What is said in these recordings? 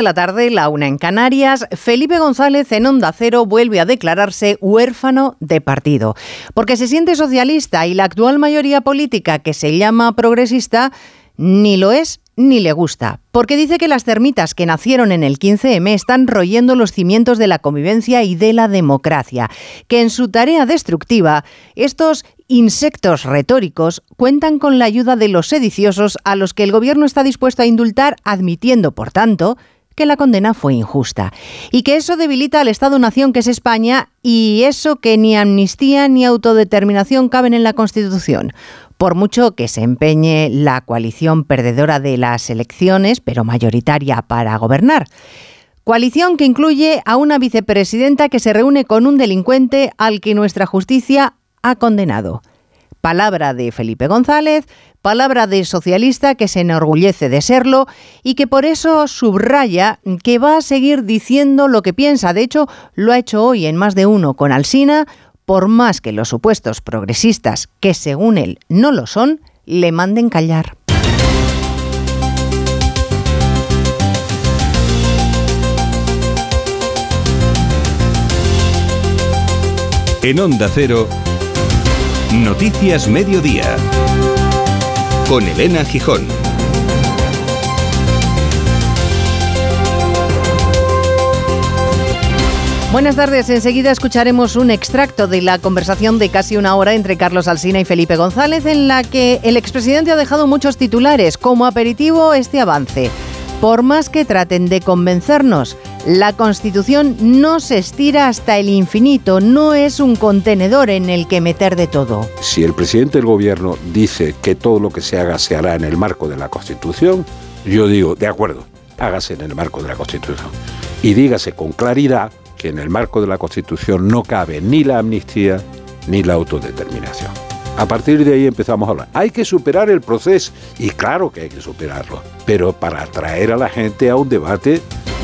de la tarde, la una en Canarias, Felipe González en Onda Cero vuelve a declararse huérfano de partido, porque se siente socialista y la actual mayoría política que se llama progresista ni lo es ni le gusta, porque dice que las termitas que nacieron en el 15M están royendo los cimientos de la convivencia y de la democracia, que en su tarea destructiva estos insectos retóricos cuentan con la ayuda de los sediciosos a los que el gobierno está dispuesto a indultar, admitiendo, por tanto, que la condena fue injusta y que eso debilita al Estado-nación que es España y eso que ni amnistía ni autodeterminación caben en la Constitución. Por mucho que se empeñe la coalición perdedora de las elecciones, pero mayoritaria para gobernar. Coalición que incluye a una vicepresidenta que se reúne con un delincuente al que nuestra justicia ha condenado. Palabra de Felipe González, palabra de socialista que se enorgullece de serlo y que por eso subraya que va a seguir diciendo lo que piensa. De hecho, lo ha hecho hoy en más de uno con Alsina, por más que los supuestos progresistas, que según él no lo son, le manden callar. En Onda Cero. Noticias Mediodía. Con Elena Gijón. Buenas tardes. Enseguida escucharemos un extracto de la conversación de casi una hora entre Carlos Alsina y Felipe González, en la que el expresidente ha dejado muchos titulares. Como aperitivo, este avance. Por más que traten de convencernos, la Constitución no se estira hasta el infinito, no es un contenedor en el que meter de todo. Si el presidente del gobierno dice que todo lo que se haga se hará en el marco de la Constitución, yo digo, de acuerdo, hágase en el marco de la Constitución. Y dígase con claridad que en el marco de la Constitución no cabe ni la amnistía ni la autodeterminación. A partir de ahí empezamos a hablar. Hay que superar el proceso y claro que hay que superarlo, pero para atraer a la gente a un debate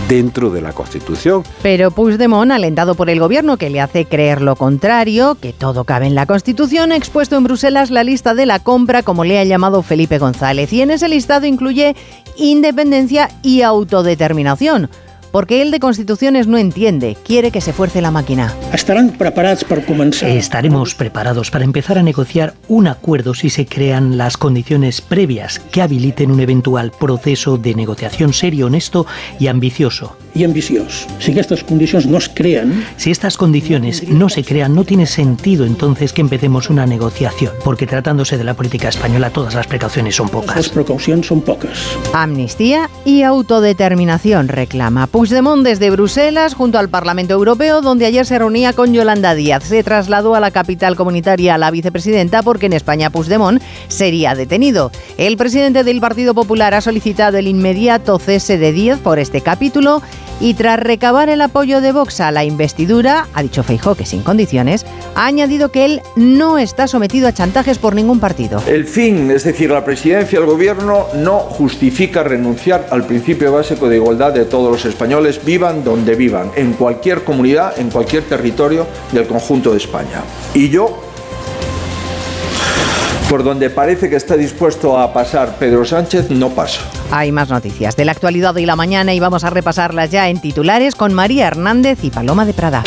dentro de la Constitución. Pero Puigdemont, alentado por el gobierno que le hace creer lo contrario, que todo cabe en la Constitución, ha expuesto en Bruselas la lista de la compra, como le ha llamado Felipe González, y en ese listado incluye independencia y autodeterminación porque él de constituciones no entiende, quiere que se fuerce la máquina. ¿Estarán preparados para comenzar? Estaremos preparados para empezar a negociar un acuerdo si se crean las condiciones previas que habiliten un eventual proceso de negociación serio, honesto y ambicioso. Y ambicioso. Si estas condiciones no se crean... Si estas condiciones no se crean, no tiene sentido entonces que empecemos una negociación, porque tratándose de la política española todas las precauciones son pocas. Las precauciones son pocas. Amnistía y autodeterminación reclama Puigdemont desde Bruselas junto al Parlamento Europeo, donde ayer se reunía con Yolanda Díaz. Se trasladó a la capital comunitaria la vicepresidenta porque en España Puigdemont sería detenido. El presidente del Partido Popular ha solicitado el inmediato cese de Díaz por este capítulo y tras recabar el apoyo de Vox a la investidura, ha dicho Feijó que sin condiciones, ha añadido que él no está sometido a chantajes por ningún partido. El fin, es decir, la presidencia del gobierno, no justifica renunciar al principio básico de igualdad de todos los españoles, vivan donde vivan, en cualquier comunidad, en cualquier territorio del conjunto de España. Y yo por donde parece que está dispuesto a pasar Pedro Sánchez, no pasa. Hay más noticias de la actualidad de la mañana y vamos a repasarlas ya en titulares con María Hernández y Paloma de Prada.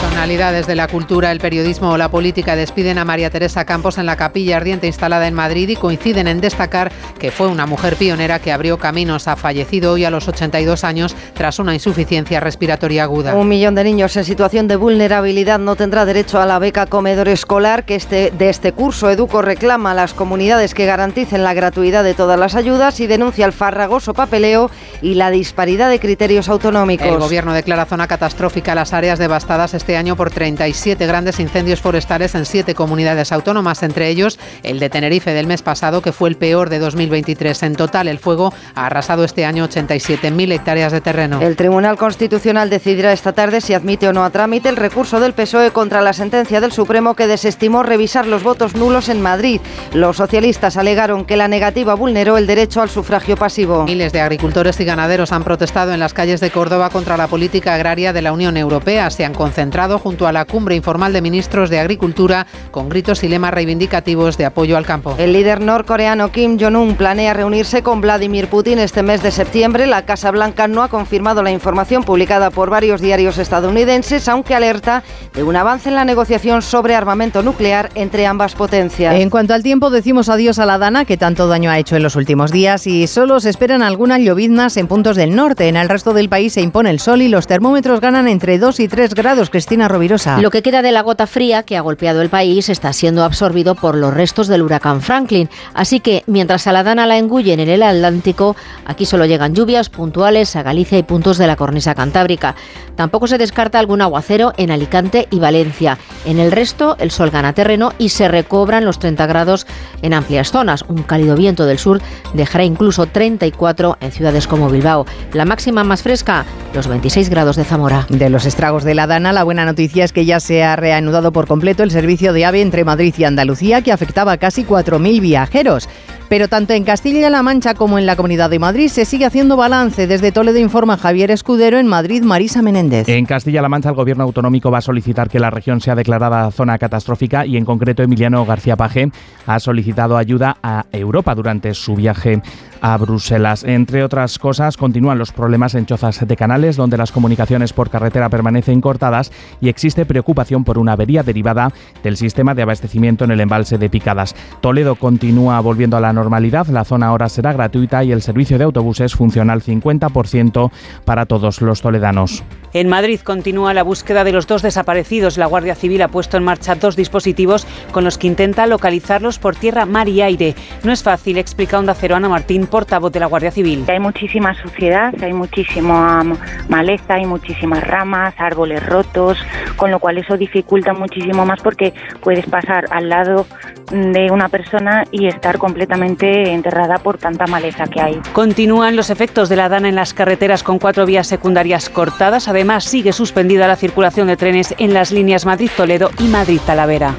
Personalidades de la cultura, el periodismo o la política despiden a María Teresa Campos en la capilla ardiente instalada en Madrid y coinciden en destacar que fue una mujer pionera que abrió caminos. Ha fallecido hoy a los 82 años tras una insuficiencia respiratoria aguda. Un millón de niños en situación de vulnerabilidad no tendrá derecho a la beca comedor escolar que este, de este curso. Educo reclama a las comunidades que garanticen la gratuidad de todas las ayudas y denuncia el farragoso papeleo y la disparidad de criterios autonómicos. El gobierno declara zona catastrófica las áreas devastadas este año por 37 grandes incendios forestales en siete comunidades autónomas, entre ellos el de Tenerife del mes pasado, que fue el peor de 2023. En total, el fuego ha arrasado este año 87.000 hectáreas de terreno. El Tribunal Constitucional decidirá esta tarde si admite o no a trámite el recurso del PSOE contra la sentencia del Supremo que desestimó revisar los votos nulos en Madrid. Los socialistas alegaron que la negativa vulneró el derecho al sufragio pasivo. Miles de agricultores y ganaderos han protestado en las calles de Córdoba contra la política agraria de la Unión Europea. Se han concentrado concentrado junto a la cumbre informal de ministros de Agricultura con gritos y lemas reivindicativos de apoyo al campo. El líder norcoreano Kim Jong-un planea reunirse con Vladimir Putin este mes de septiembre. La Casa Blanca no ha confirmado la información publicada por varios diarios estadounidenses, aunque alerta de un avance en la negociación sobre armamento nuclear entre ambas potencias. En cuanto al tiempo, decimos adiós a la Dana, que tanto daño ha hecho en los últimos días, y solo se esperan algunas lloviznas en puntos del norte. En el resto del país se impone el sol y los termómetros ganan entre 2 y 3 grados. Cristina Rovirosa. Lo que queda de la gota fría que ha golpeado el país está siendo absorbido por los restos del huracán Franklin. Así que mientras a la Dana la engullen en el Atlántico, aquí solo llegan lluvias puntuales a Galicia y puntos de la cornisa cantábrica. Tampoco se descarta algún aguacero en Alicante y Valencia. En el resto, el sol gana terreno y se recobran los 30 grados en amplias zonas. Un cálido viento del sur dejará incluso 34 en ciudades como Bilbao. La máxima más fresca, los 26 grados de Zamora. De los estragos de la Dana, la buena noticia es que ya se ha reanudado por completo el servicio de AVE entre Madrid y Andalucía, que afectaba a casi 4.000 viajeros. Pero tanto en Castilla-La Mancha como en la Comunidad de Madrid se sigue haciendo balance. Desde Toledo informa Javier Escudero en Madrid, Marisa Menéndez. En Castilla-La Mancha el gobierno autonómico va a solicitar que la región sea declarada zona catastrófica y en concreto Emiliano García Paje ha solicitado ayuda a Europa durante su viaje a Bruselas. Entre otras cosas, continúan los problemas en chozas de canales, donde las comunicaciones por carretera permanecen cortadas y existe preocupación por una avería derivada del sistema de abastecimiento en el embalse de Picadas. Toledo continúa volviendo a la normalidad, la zona ahora será gratuita y el servicio de autobuses funciona al 50% para todos los toledanos. En Madrid continúa la búsqueda de los dos desaparecidos. La Guardia Civil ha puesto en marcha dos dispositivos con los que intenta localizarlos por tierra, mar y aire. No es fácil, explica Onda Cero Ana Martín, portavoz de la Guardia Civil. Hay muchísima suciedad, hay muchísima maleza, hay muchísimas ramas, árboles rotos, con lo cual eso dificulta muchísimo más porque puedes pasar al lado de una persona y estar completamente enterrada por tanta maleza que hay. Continúan los efectos de la dana en las carreteras con cuatro vías secundarias cortadas. Además, sigue suspendida la circulación de trenes en las líneas Madrid-Toledo y Madrid-Talavera.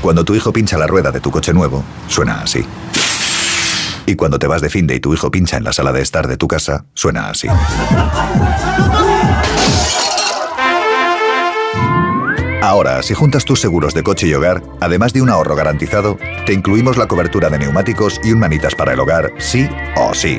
Cuando tu hijo pincha la rueda de tu coche nuevo, suena así. Y cuando te vas de fin de y tu hijo pincha en la sala de estar de tu casa, suena así. Ahora, si juntas tus seguros de coche y hogar, además de un ahorro garantizado, te incluimos la cobertura de neumáticos y un manitas para el hogar, sí o sí.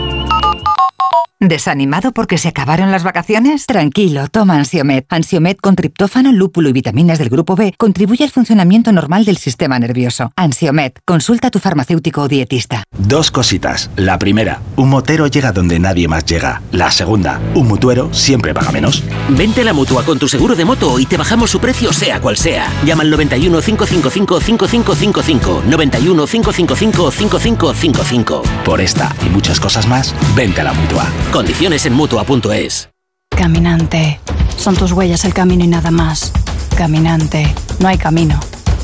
¿Desanimado porque se acabaron las vacaciones? Tranquilo, toma Ansiomet. Ansiomet con triptófano, lúpulo y vitaminas del grupo B contribuye al funcionamiento normal del sistema nervioso. Ansiomet, consulta a tu farmacéutico o dietista. Dos cositas. La primera, un motero llega donde nadie más llega. La segunda, un mutuero siempre paga menos. Vente a la mutua con tu seguro de moto y te bajamos su precio sea cual sea. Llama al 91 555 5555. 91 555 5555. Por esta y muchas cosas más, vente a la mutua. Condiciones en Mutua.es. Caminante. Son tus huellas el camino y nada más. Caminante. No hay camino.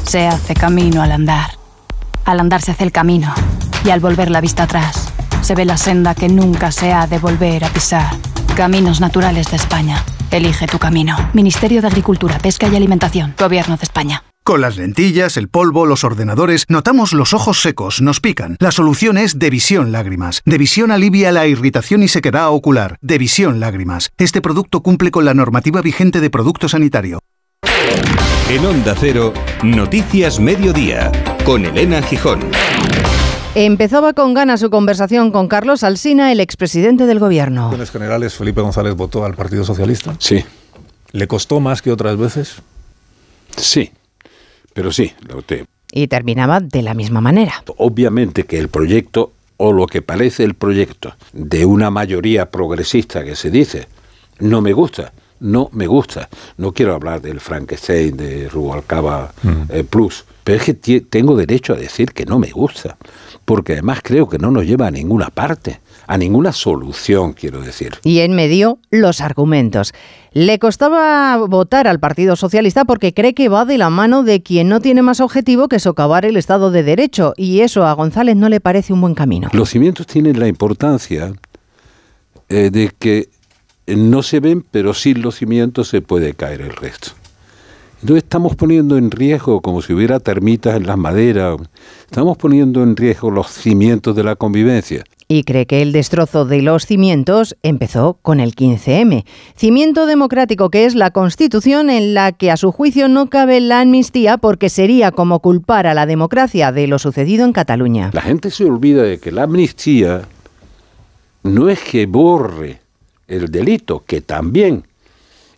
Se hace camino al andar. Al andar se hace el camino. Y al volver la vista atrás, se ve la senda que nunca se ha de volver a pisar. Caminos Naturales de España. Elige tu camino. Ministerio de Agricultura, Pesca y Alimentación. Gobierno de España. Con las lentillas, el polvo, los ordenadores, notamos los ojos secos, nos pican. La solución es Devisión Lágrimas. Devisión alivia la irritación y sequedad ocular. Devisión Lágrimas. Este producto cumple con la normativa vigente de producto sanitario. En Onda Cero, Noticias Mediodía, con Elena Gijón. Empezaba con ganas su conversación con Carlos Alsina, el expresidente del gobierno. En generales, Felipe González votó al Partido Socialista. Sí. ¿Le costó más que otras veces? Sí. Pero sí, la voté. Y terminaba de la misma manera. Obviamente que el proyecto, o lo que parece el proyecto, de una mayoría progresista que se dice, no me gusta. No me gusta. No quiero hablar del Frankenstein, de Rubalcaba mm. eh, Plus, pero es que tengo derecho a decir que no me gusta, porque además creo que no nos lleva a ninguna parte a ninguna solución, quiero decir. Y en medio, los argumentos. Le costaba votar al Partido Socialista porque cree que va de la mano de quien no tiene más objetivo que socavar el Estado de Derecho, y eso a González no le parece un buen camino. Los cimientos tienen la importancia eh, de que no se ven, pero sin los cimientos se puede caer el resto. No estamos poniendo en riesgo como si hubiera termitas en las maderas, estamos poniendo en riesgo los cimientos de la convivencia y cree que el destrozo de los cimientos empezó con el 15M, cimiento democrático que es la Constitución en la que a su juicio no cabe la amnistía porque sería como culpar a la democracia de lo sucedido en Cataluña. La gente se olvida de que la amnistía no es que borre el delito, que también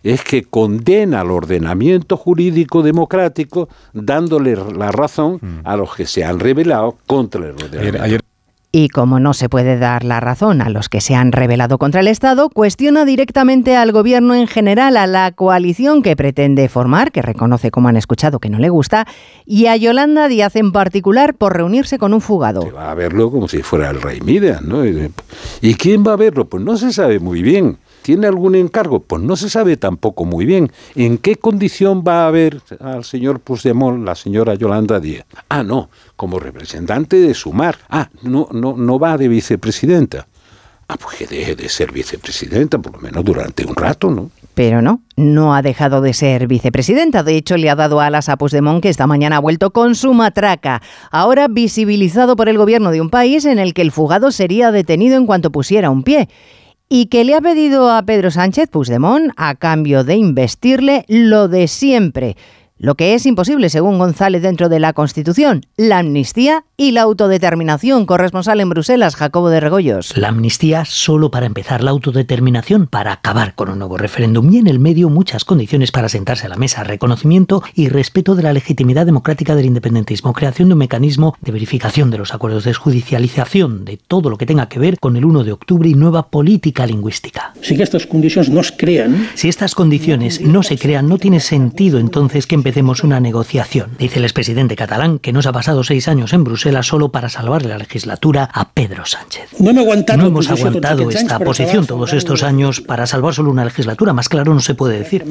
es que condena al ordenamiento jurídico democrático dándole la razón a los que se han rebelado contra el ordenamiento. Y como no se puede dar la razón a los que se han rebelado contra el Estado, cuestiona directamente al gobierno en general, a la coalición que pretende formar, que reconoce, como han escuchado, que no le gusta, y a Yolanda Díaz en particular por reunirse con un fugado. va a verlo como si fuera el rey Midas, ¿no? ¿Y quién va a verlo? Pues no se sabe muy bien. ¿Tiene algún encargo? Pues no se sabe tampoco muy bien. ¿En qué condición va a ver al señor Puigdemont la señora Yolanda Díaz? Ah, no, como representante de Sumar. Ah, no, no, no va de vicepresidenta. Ah, pues que deje de ser vicepresidenta, por lo menos durante un rato, ¿no? Pero no, no ha dejado de ser vicepresidenta. De hecho, le ha dado alas a Puigdemont, que esta mañana ha vuelto con su matraca. Ahora visibilizado por el gobierno de un país en el que el fugado sería detenido en cuanto pusiera un pie y que le ha pedido a Pedro Sánchez Puigdemont a cambio de investirle lo de siempre, lo que es imposible, según González, dentro de la Constitución, la amnistía y la autodeterminación. Corresponsal en Bruselas, Jacobo de Regoyos. La amnistía solo para empezar, la autodeterminación para acabar con un nuevo referéndum y en el medio muchas condiciones para sentarse a la mesa, reconocimiento y respeto de la legitimidad democrática del independentismo, creación de un mecanismo de verificación de los acuerdos, desjudicialización de todo lo que tenga que ver con el 1 de octubre y nueva política lingüística. Si estas condiciones no se crean... Si estas condiciones no se crean, no tiene sentido entonces que empecemos una negociación. Dice el expresidente catalán que nos ha pasado seis años en Bruselas solo para salvar la legislatura a Pedro Sánchez. No, no hemos aguantado esta posición todos estos años para salvar solo una legislatura. Más claro no se puede decir.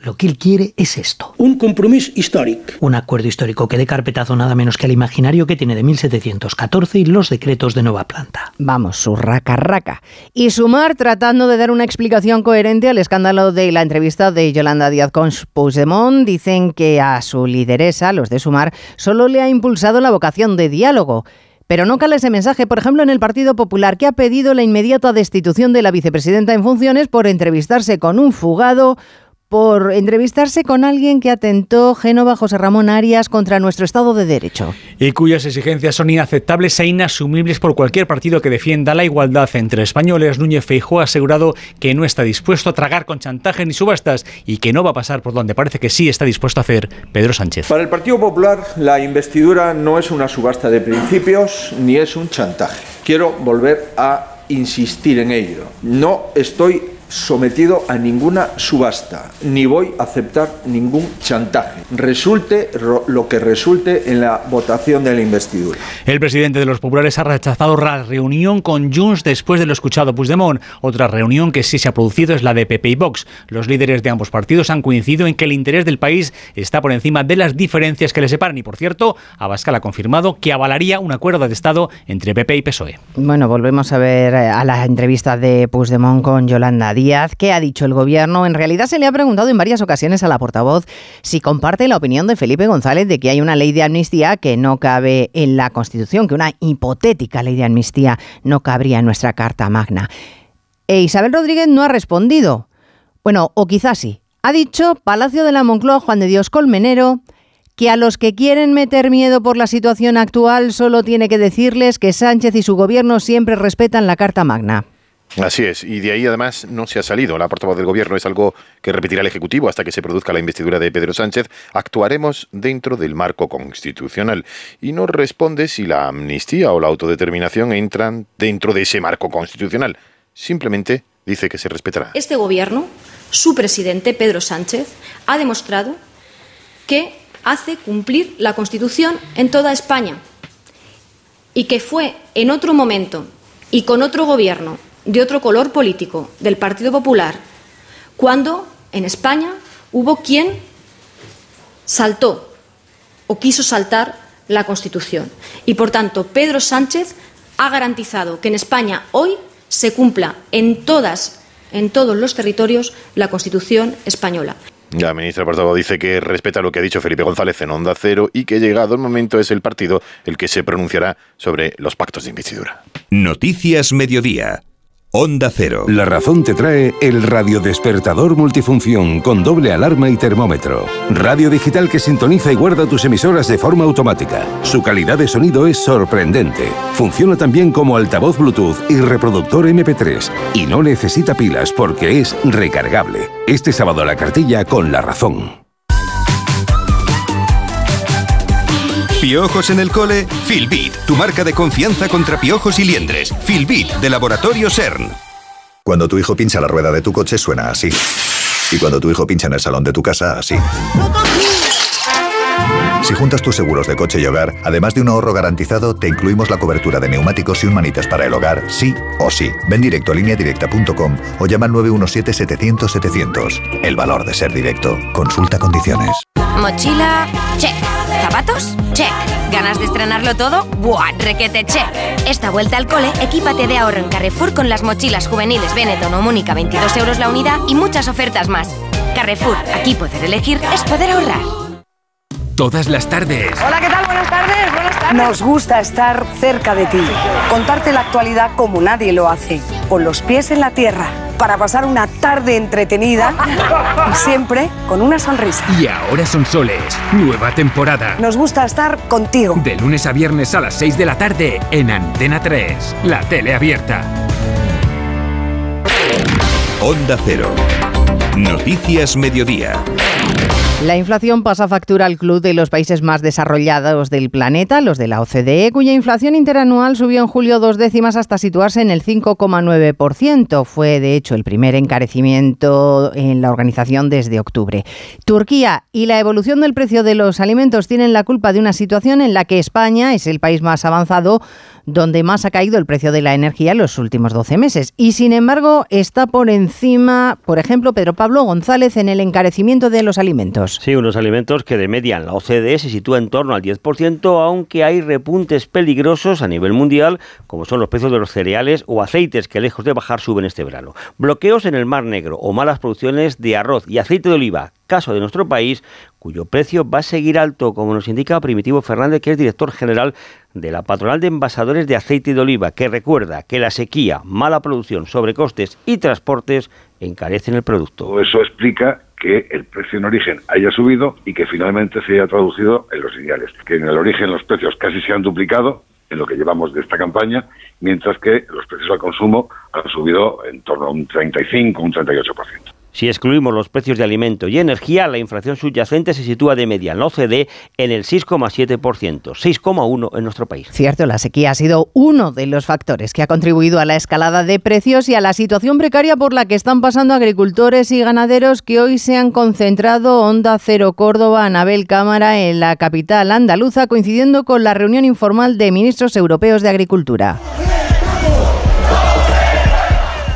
Lo que él quiere es esto. Un compromiso histórico. Un acuerdo histórico que dé carpetazo nada menos que al imaginario que tiene de 1714 y los decretos de nueva planta. Vamos, su raca raca. Y sumar tratando de dar una explicación coherente al escándalo de la entrevista de Yolanda Díaz con Puigdemont dicen que a su lideresa, los de Sumar, solo le ha impulsado la vocación de diálogo. Pero no cala ese mensaje, por ejemplo, en el Partido Popular, que ha pedido la inmediata destitución de la vicepresidenta en funciones por entrevistarse con un fugado por entrevistarse con alguien que atentó Génova José Ramón Arias contra nuestro Estado de Derecho. Y cuyas exigencias son inaceptables e inasumibles por cualquier partido que defienda la igualdad entre españoles. Núñez Feijóo ha asegurado que no está dispuesto a tragar con chantaje ni subastas y que no va a pasar por donde parece que sí está dispuesto a hacer Pedro Sánchez. Para el Partido Popular, la investidura no es una subasta de principios ni es un chantaje. Quiero volver a insistir en ello. No estoy sometido a ninguna subasta, ni voy a aceptar ningún chantaje, resulte lo que resulte en la votación de la investidura. El presidente de los populares ha rechazado la reunión con Junts después de lo escuchado Puigdemont. Otra reunión que sí se ha producido es la de PP y Vox. Los líderes de ambos partidos han coincidido en que el interés del país está por encima de las diferencias que le separan y, por cierto, Abascal ha confirmado que avalaría un acuerdo de Estado entre PP y PSOE. Bueno, volvemos a ver eh, a la entrevista de Puigdemont con Yolanda ¿Qué ha dicho el gobierno? En realidad se le ha preguntado en varias ocasiones a la portavoz si comparte la opinión de Felipe González de que hay una ley de amnistía que no cabe en la Constitución, que una hipotética ley de amnistía no cabría en nuestra Carta Magna. E Isabel Rodríguez no ha respondido. Bueno, o quizás sí. Ha dicho Palacio de la Moncloa Juan de Dios Colmenero que a los que quieren meter miedo por la situación actual solo tiene que decirles que Sánchez y su gobierno siempre respetan la Carta Magna. Así es, y de ahí además no se ha salido. La portavoz del Gobierno es algo que repetirá el Ejecutivo hasta que se produzca la investidura de Pedro Sánchez. Actuaremos dentro del marco constitucional. Y no responde si la amnistía o la autodeterminación entran dentro de ese marco constitucional. Simplemente dice que se respetará. Este Gobierno, su presidente, Pedro Sánchez, ha demostrado que hace cumplir la Constitución en toda España y que fue en otro momento y con otro Gobierno de otro color político, del Partido Popular, cuando en España hubo quien saltó o quiso saltar la Constitución. Y, por tanto, Pedro Sánchez ha garantizado que en España hoy se cumpla en todas en todos los territorios la Constitución española. La ministra portavoz dice que respeta lo que ha dicho Felipe González en Onda Cero y que llegado el momento es el partido el que se pronunciará sobre los pactos de investidura. Noticias Mediodía. Onda Cero. La razón te trae el radiodespertador multifunción con doble alarma y termómetro. Radio digital que sintoniza y guarda tus emisoras de forma automática. Su calidad de sonido es sorprendente. Funciona también como altavoz Bluetooth y reproductor MP3. Y no necesita pilas porque es recargable. Este sábado la cartilla con la razón. Piojos en el cole, Filbit, tu marca de confianza contra piojos y liendres. Filbit, de Laboratorio CERN. Cuando tu hijo pincha la rueda de tu coche suena así. Y cuando tu hijo pincha en el salón de tu casa, así. Si juntas tus seguros de coche y hogar, además de un ahorro garantizado, te incluimos la cobertura de neumáticos y un manitas para el hogar, sí o sí. Ven directo a lineadirecta.com o llama al 917-700-700. El valor de ser directo. Consulta condiciones. Mochila, check. ¿Zapatos? Check. ¿Ganas de estrenarlo todo? ¡Buah! Requete check. Esta vuelta al cole, equípate de ahorro en Carrefour con las mochilas juveniles Benetton o Mónica 22 euros la unidad y muchas ofertas más. Carrefour, aquí poder elegir es poder ahorrar. Todas las tardes. Hola, ¿qué tal? Buenas tardes. Buenas tardes. Nos gusta estar cerca de ti, contarte la actualidad como nadie lo hace, con los pies en la tierra, para pasar una tarde entretenida y siempre con una sonrisa. Y ahora son soles. Nueva temporada. Nos gusta estar contigo. De lunes a viernes a las 6 de la tarde en Antena 3, la tele abierta. Onda Cero. Noticias Mediodía. La inflación pasa factura al club de los países más desarrollados del planeta, los de la OCDE, cuya inflación interanual subió en julio dos décimas hasta situarse en el 5,9%. Fue, de hecho, el primer encarecimiento en la organización desde octubre. Turquía y la evolución del precio de los alimentos tienen la culpa de una situación en la que España es el país más avanzado donde más ha caído el precio de la energía en los últimos 12 meses. Y sin embargo, está por encima, por ejemplo, Pedro Pablo González en el encarecimiento de los alimentos. Sí, unos alimentos que de media en la OCDE se sitúa en torno al 10%, aunque hay repuntes peligrosos a nivel mundial, como son los precios de los cereales o aceites que lejos de bajar suben este verano. Bloqueos en el Mar Negro o malas producciones de arroz y aceite de oliva, caso de nuestro país, cuyo precio va a seguir alto, como nos indica Primitivo Fernández, que es director general de la Patronal de Envasadores de Aceite de Oliva, que recuerda que la sequía, mala producción, sobrecostes y transportes encarecen el producto. Eso explica que el precio en origen haya subido y que finalmente se haya traducido en los señales. Que en el origen los precios casi se han duplicado en lo que llevamos de esta campaña, mientras que los precios al consumo han subido en torno a un 35, un 38%. Si excluimos los precios de alimento y energía, la inflación subyacente se sitúa de media en la OCDE en el 6,7%, 6,1% en nuestro país. Cierto, la sequía ha sido uno de los factores que ha contribuido a la escalada de precios y a la situación precaria por la que están pasando agricultores y ganaderos que hoy se han concentrado Onda Cero Córdoba, Anabel Cámara, en la capital andaluza, coincidiendo con la reunión informal de ministros europeos de Agricultura.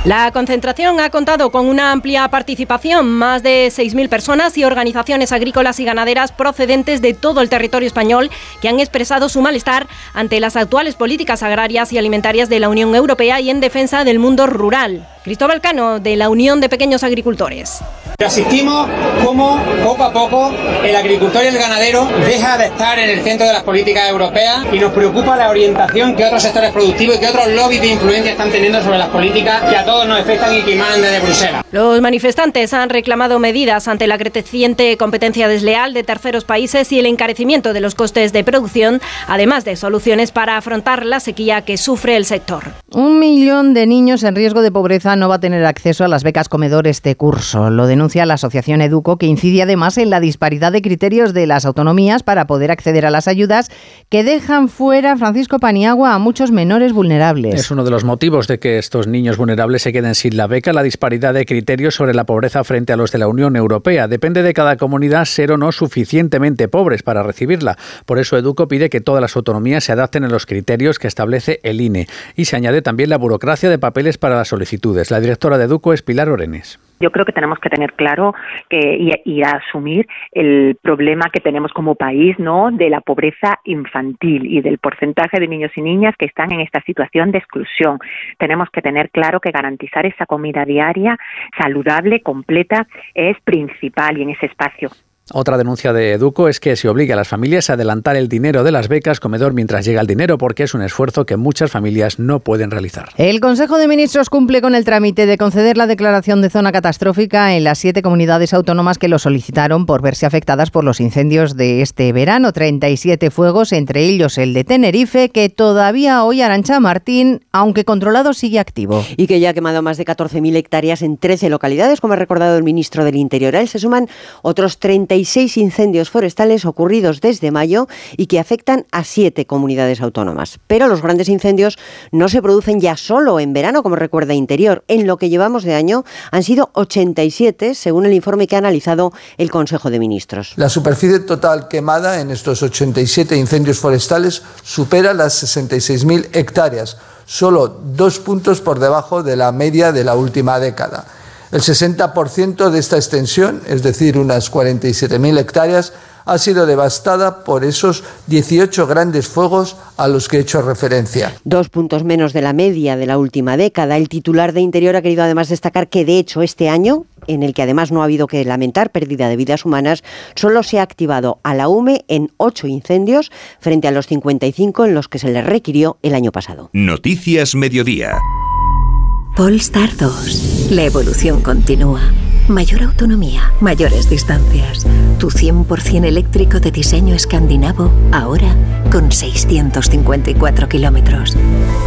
La concentración ha contado con una amplia participación, más de 6.000 personas y organizaciones agrícolas y ganaderas procedentes de todo el territorio español que han expresado su malestar ante las actuales políticas agrarias y alimentarias de la Unión Europea y en defensa del mundo rural. Cristóbal Cano, de la Unión de Pequeños Agricultores. Asistimos como poco a poco el agricultor y el ganadero deja de estar en el centro de las políticas europeas y nos preocupa la orientación que otros sectores productivos y que otros lobbies de influencia están teniendo sobre las políticas que a todos nos y que desde Bruselas. Los manifestantes han reclamado medidas ante la creciente competencia desleal de terceros países y el encarecimiento de los costes de producción, además de soluciones para afrontar la sequía que sufre el sector. Un millón de niños en riesgo de pobreza no va a tener acceso a las becas comedor este curso. Lo denuncia la Asociación Educo, que incide además en la disparidad de criterios de las autonomías para poder acceder a las ayudas que dejan fuera, Francisco Paniagua, a muchos menores vulnerables. Es uno de los motivos de que estos niños vulnerables se queden sin la beca, la disparidad de criterios sobre la pobreza frente a los de la Unión Europea. Depende de cada comunidad ser o no suficientemente pobres para recibirla. Por eso Educo pide que todas las autonomías se adapten a los criterios que establece el INE. Y se añade también la burocracia de papeles para las solicitudes. La directora de Educo es Pilar Orenes. Yo creo que tenemos que tener claro que, y, y asumir el problema que tenemos como país, ¿no? De la pobreza infantil y del porcentaje de niños y niñas que están en esta situación de exclusión. Tenemos que tener claro que garantizar esa comida diaria saludable, completa, es principal y en ese espacio. Otra denuncia de Educo es que se obliga a las familias a adelantar el dinero de las becas comedor mientras llega el dinero porque es un esfuerzo que muchas familias no pueden realizar. El Consejo de Ministros cumple con el trámite de conceder la declaración de zona catastrófica en las siete comunidades autónomas que lo solicitaron por verse afectadas por los incendios de este verano. 37 fuegos, entre ellos el de Tenerife, que todavía hoy Arancha Martín, aunque controlado, sigue activo. Y que ya ha quemado más de 14.000 hectáreas en 13 localidades, como ha recordado el ministro del Interior. A él se suman otros 30 36 incendios forestales ocurridos desde mayo y que afectan a siete comunidades autónomas. Pero los grandes incendios no se producen ya solo en verano, como recuerda Interior. En lo que llevamos de año han sido 87, según el informe que ha analizado el Consejo de Ministros. La superficie total quemada en estos 87 incendios forestales supera las 66.000 hectáreas, solo dos puntos por debajo de la media de la última década. El 60% de esta extensión, es decir, unas 47.000 hectáreas, ha sido devastada por esos 18 grandes fuegos a los que he hecho referencia. Dos puntos menos de la media de la última década. El titular de Interior ha querido además destacar que, de hecho, este año, en el que además no ha habido que lamentar pérdida de vidas humanas, solo se ha activado a la UME en ocho incendios frente a los 55 en los que se le requirió el año pasado. Noticias Mediodía. Polestar 2. La evolución continúa. Mayor autonomía, mayores distancias. Tu 100% eléctrico de diseño escandinavo, ahora con 654 kilómetros.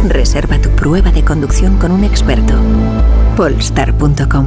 Reserva tu prueba de conducción con un experto. Polestar.com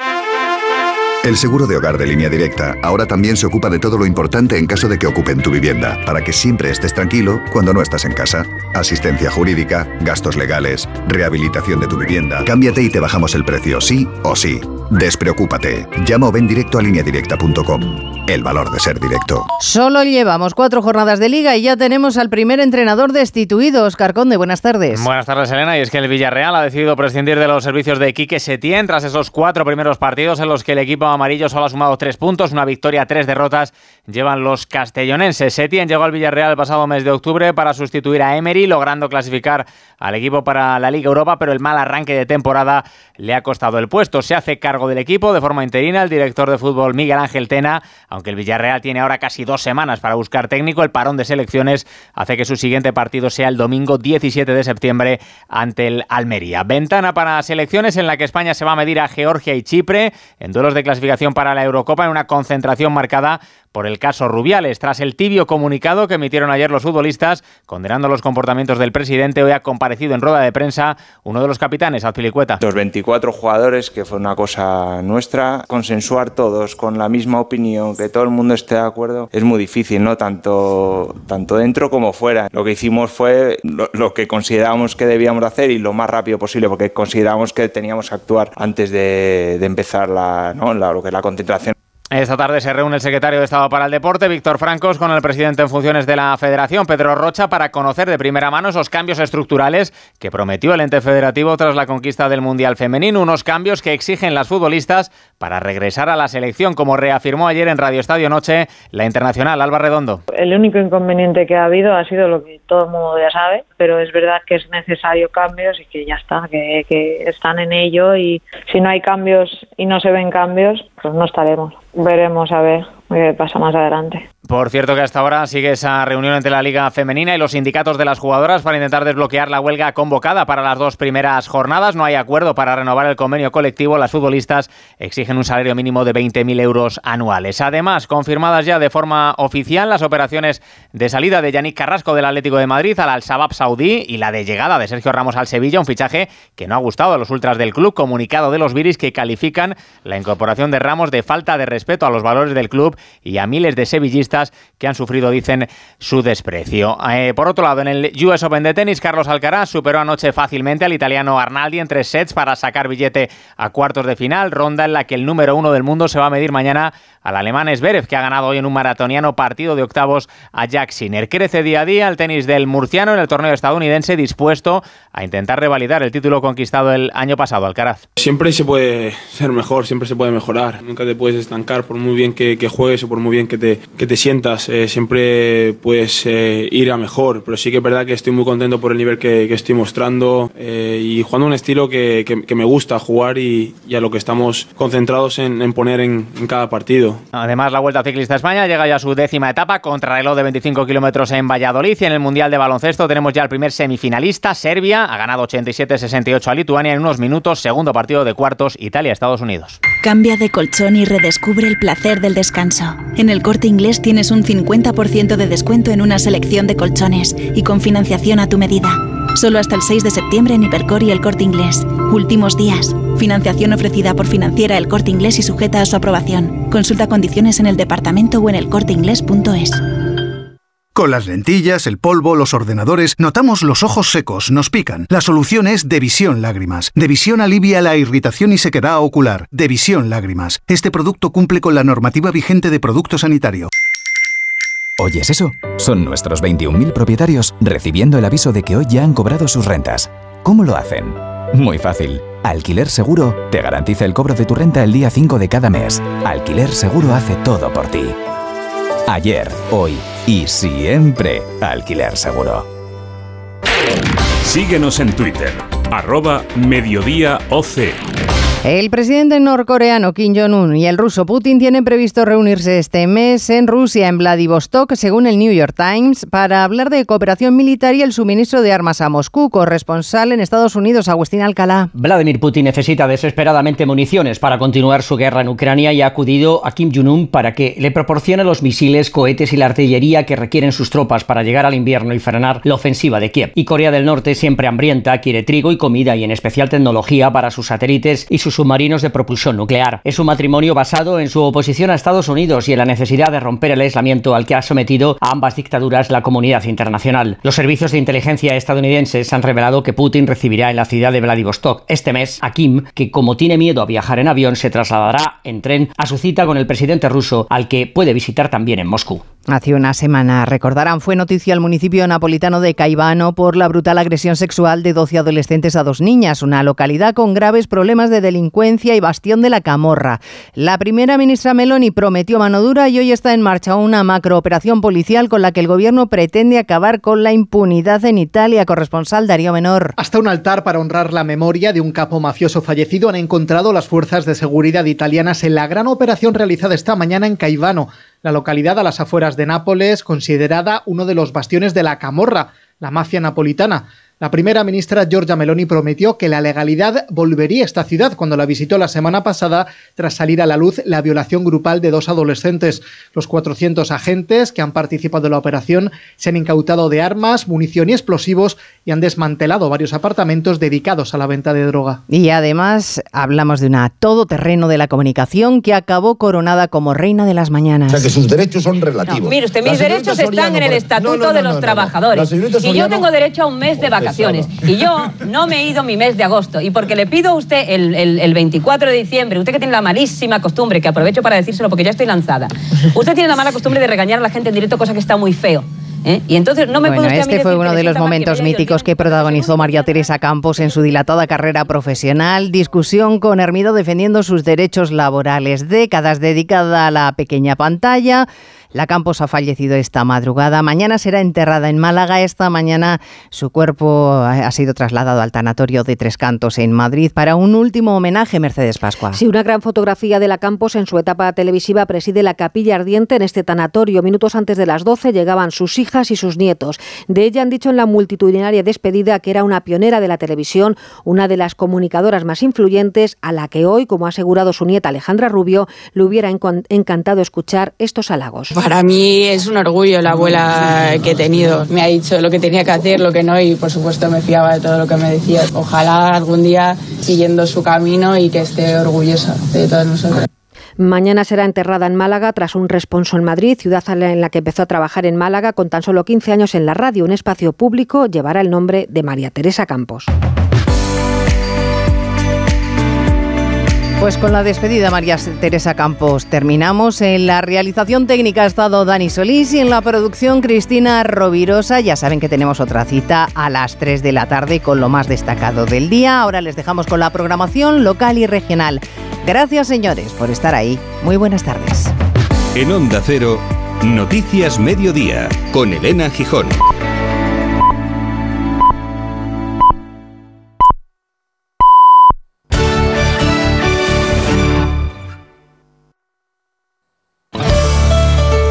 El seguro de hogar de línea directa ahora también se ocupa de todo lo importante en caso de que ocupen tu vivienda, para que siempre estés tranquilo cuando no estás en casa. Asistencia jurídica, gastos legales, rehabilitación de tu vivienda. Cámbiate y te bajamos el precio, sí o sí. Despreocúpate. Llama o ven directo a lineadirecta.com. El valor de ser directo. Solo llevamos cuatro jornadas de liga y ya tenemos al primer entrenador destituido, Oscar Conde. Buenas tardes. Buenas tardes, Elena. Y es que el Villarreal ha decidido prescindir de los servicios de Quique Setién tras esos cuatro primeros partidos en los que el equipo amarillo solo ha sumado tres puntos, una victoria, tres derrotas. Llevan los castellonenses. Setién llegó al Villarreal el pasado mes de octubre para sustituir a Emery, logrando clasificar al equipo para la Liga Europa, pero el mal arranque de temporada le ha costado el puesto. Se hace cargo del equipo de forma interina el director de fútbol Miguel Ángel Tena, aunque el Villarreal tiene ahora casi dos semanas para buscar técnico, el parón de selecciones hace que su siguiente partido sea el domingo 17 de septiembre ante el Almería. Ventana para selecciones en la que España se va a medir a Georgia y Chipre en duelos de clasificación para la Eurocopa en una concentración marcada por el caso Rubiales. Tras el tibio comunicado que emitieron ayer los futbolistas condenando los comportamientos del presidente, hoy ha comparecido en rueda de prensa uno de los capitanes, Azpilicueta. Los 24 jugadores, que fue una cosa nuestra, consensuar todos con la misma opinión, que todo el mundo esté de acuerdo, es muy difícil, ¿no? Tanto, tanto dentro como fuera. Lo que hicimos fue lo, que considerábamos que debíamos hacer y lo más rápido posible, porque considerábamos que teníamos que actuar antes de, empezar la, ¿no? la, lo que es la concentración. Esta tarde se reúne el secretario de Estado para el Deporte, Víctor Francos, con el presidente en funciones de la Federación, Pedro Rocha, para conocer de primera mano esos cambios estructurales que prometió el ente federativo tras la conquista del Mundial Femenino, unos cambios que exigen las futbolistas para regresar a la selección, como reafirmó ayer en Radio Estadio Noche la internacional Alba Redondo. El único inconveniente que ha habido ha sido lo que todo el mundo ya sabe, pero es verdad que es necesario cambios y que ya está, que, que están en ello y si no hay cambios y no se ven cambios, pues no estaremos veremos a ver qué pasa más adelante. Por cierto que hasta ahora sigue esa reunión entre la Liga Femenina y los sindicatos de las jugadoras para intentar desbloquear la huelga convocada para las dos primeras jornadas. No hay acuerdo para renovar el convenio colectivo. Las futbolistas exigen un salario mínimo de 20.000 euros anuales. Además, confirmadas ya de forma oficial las operaciones de salida de Yannick Carrasco del Atlético de Madrid al Al-Shabaab saudí y la de llegada de Sergio Ramos al Sevilla, un fichaje que no ha gustado a los ultras del club. Comunicado de los Viris que califican la incorporación de Ramos de falta de respeto a los valores del club y a miles de sevillistas que han sufrido, dicen, su desprecio. Eh, por otro lado, en el US Open de tenis, Carlos Alcaraz superó anoche fácilmente al italiano Arnaldi en tres sets para sacar billete a cuartos de final, ronda en la que el número uno del mundo se va a medir mañana al alemán Zverev, que ha ganado hoy en un maratoniano partido de octavos a Jack Sinner. Crece día a día el tenis del murciano en el torneo estadounidense, dispuesto a intentar revalidar el título conquistado el año pasado, Alcaraz. Siempre se puede ser mejor, siempre se puede mejorar. Nunca te puedes estancar por muy bien que, juegues o por muy bien que te, que te sientas. Eh, siempre puedes eh, ir a mejor, pero sí que es verdad que estoy muy contento por el nivel que, estoy mostrando eh, y jugando un estilo que, que, me gusta jugar y, y, a lo que estamos concentrados en, en poner en, en cada partido. Además, la Vuelta Ciclista España llega ya a su décima etapa contra reloj de 25 kilómetros en Valladolid. Y en el Mundial de Baloncesto tenemos ya el primer semifinalista, Serbia. Ha ganado 87-68 a Lituania en unos minutos. Segundo partido de cuartos, Italia-Estados Unidos. Cambia de colchón y redescubre el placer del descanso. En el corte inglés tienes un 50% de descuento en una selección de colchones y con financiación a tu medida. Solo hasta el 6 de septiembre en Hipercor y el corte inglés. Últimos días. Financiación ofrecida por financiera el corte inglés y sujeta a su aprobación. Consulta condiciones en el departamento o en elcorteinglés.es. Con las lentillas, el polvo, los ordenadores, notamos los ojos secos, nos pican. La solución es Devisión Lágrimas. Devisión alivia la irritación y sequedad ocular. Devisión Lágrimas. Este producto cumple con la normativa vigente de producto sanitario. ¿Oyes eso? Son nuestros 21.000 propietarios recibiendo el aviso de que hoy ya han cobrado sus rentas. ¿Cómo lo hacen? Muy fácil. Alquiler Seguro te garantiza el cobro de tu renta el día 5 de cada mes. Alquiler Seguro hace todo por ti. Ayer, hoy y siempre Alquiler Seguro. Síguenos en Twitter, arroba mediodíaoc. El presidente norcoreano Kim Jong-un y el ruso Putin tienen previsto reunirse este mes en Rusia, en Vladivostok, según el New York Times, para hablar de cooperación militar y el suministro de armas a Moscú. Corresponsal en Estados Unidos, Agustín Alcalá. Vladimir Putin necesita desesperadamente municiones para continuar su guerra en Ucrania y ha acudido a Kim Jong-un para que le proporcione los misiles, cohetes y la artillería que requieren sus tropas para llegar al invierno y frenar la ofensiva de Kiev. Y Corea del Norte, siempre hambrienta, quiere trigo y comida y en especial tecnología para sus satélites y sus submarinos de propulsión nuclear. Es un matrimonio basado en su oposición a Estados Unidos y en la necesidad de romper el aislamiento al que ha sometido a ambas dictaduras la comunidad internacional. Los servicios de inteligencia estadounidenses han revelado que Putin recibirá en la ciudad de Vladivostok este mes a Kim, que como tiene miedo a viajar en avión, se trasladará en tren a su cita con el presidente ruso, al que puede visitar también en Moscú. Hace una semana, recordarán, fue noticia el municipio napolitano de Caivano por la brutal agresión sexual de 12 adolescentes a dos niñas, una localidad con graves problemas de delincuencia y bastión de la camorra. La primera ministra Meloni prometió mano dura y hoy está en marcha una macrooperación policial con la que el gobierno pretende acabar con la impunidad en Italia. Corresponsal Darío Menor. Hasta un altar para honrar la memoria de un capo mafioso fallecido han encontrado las fuerzas de seguridad italianas en la gran operación realizada esta mañana en Caivano la localidad a las afueras de Nápoles, considerada uno de los bastiones de la camorra, la mafia napolitana. La primera ministra Giorgia Meloni prometió que la legalidad volvería a esta ciudad cuando la visitó la semana pasada tras salir a la luz la violación grupal de dos adolescentes. Los 400 agentes que han participado en la operación se han incautado de armas, munición y explosivos y han desmantelado varios apartamentos dedicados a la venta de droga. Y además hablamos de una todoterreno de la comunicación que acabó coronada como reina de las mañanas. O sea que sus derechos son relativos. mire usted, mis derechos están en el Estatuto de los Trabajadores. Y yo tengo derecho a un mes de vacaciones. Y yo no me he ido mi mes de agosto. Y porque le pido a usted el, el, 24 de diciembre, usted que tiene la malísima costumbre, que aprovecho para decírselo porque ya estoy lanzada, usted tiene la mala costumbre de regañar a la gente en directo, cosa que está muy feo. ¿eh? Y entonces no me bueno, este fue uno de los momentos míticos que protagonizó María Teresa Campos en su dilatada carrera profesional. Discusión con Hermido defendiendo sus derechos laborales. Décadas dedicada a la pequeña pantalla. La Campos ha fallecido esta madrugada. Mañana será enterrada en Málaga. Esta mañana su cuerpo ha sido trasladado al tanatorio de Tres Cantos en Madrid para un último homenaje, Mercedes Pascua. Sí, una gran fotografía de la Campos en su etapa televisiva preside la capilla ardiente en este tanatorio. Minutos antes de las 12 llegaban sus hijas y sus nietos. De ella han dicho en la multitudinaria despedida que era una pionera de la televisión, una de las comunicadoras más influyentes, a la que hoy, como ha asegurado su nieta Alejandra Rubio, le hubiera encantado escuchar estos halagos. Para mí es un orgullo la abuela que he tenido. Me ha dicho lo que tenía que hacer, lo que no, y por supuesto me fiaba de todo lo que me decía. Ojalá algún día siguiendo su camino y que esté orgullosa de todos nosotros. Mañana será enterrada en Málaga tras un responso en Madrid, ciudad en la que empezó a trabajar en Málaga con tan solo 15 años en la radio. Un espacio público llevará el nombre de María Teresa Campos. Pues con la despedida María Teresa Campos terminamos. En la realización técnica ha estado Dani Solís y en la producción Cristina Rovirosa. Ya saben que tenemos otra cita a las 3 de la tarde con lo más destacado del día. Ahora les dejamos con la programación local y regional. Gracias señores por estar ahí. Muy buenas tardes. En Onda Cero, Noticias Mediodía con Elena Gijón.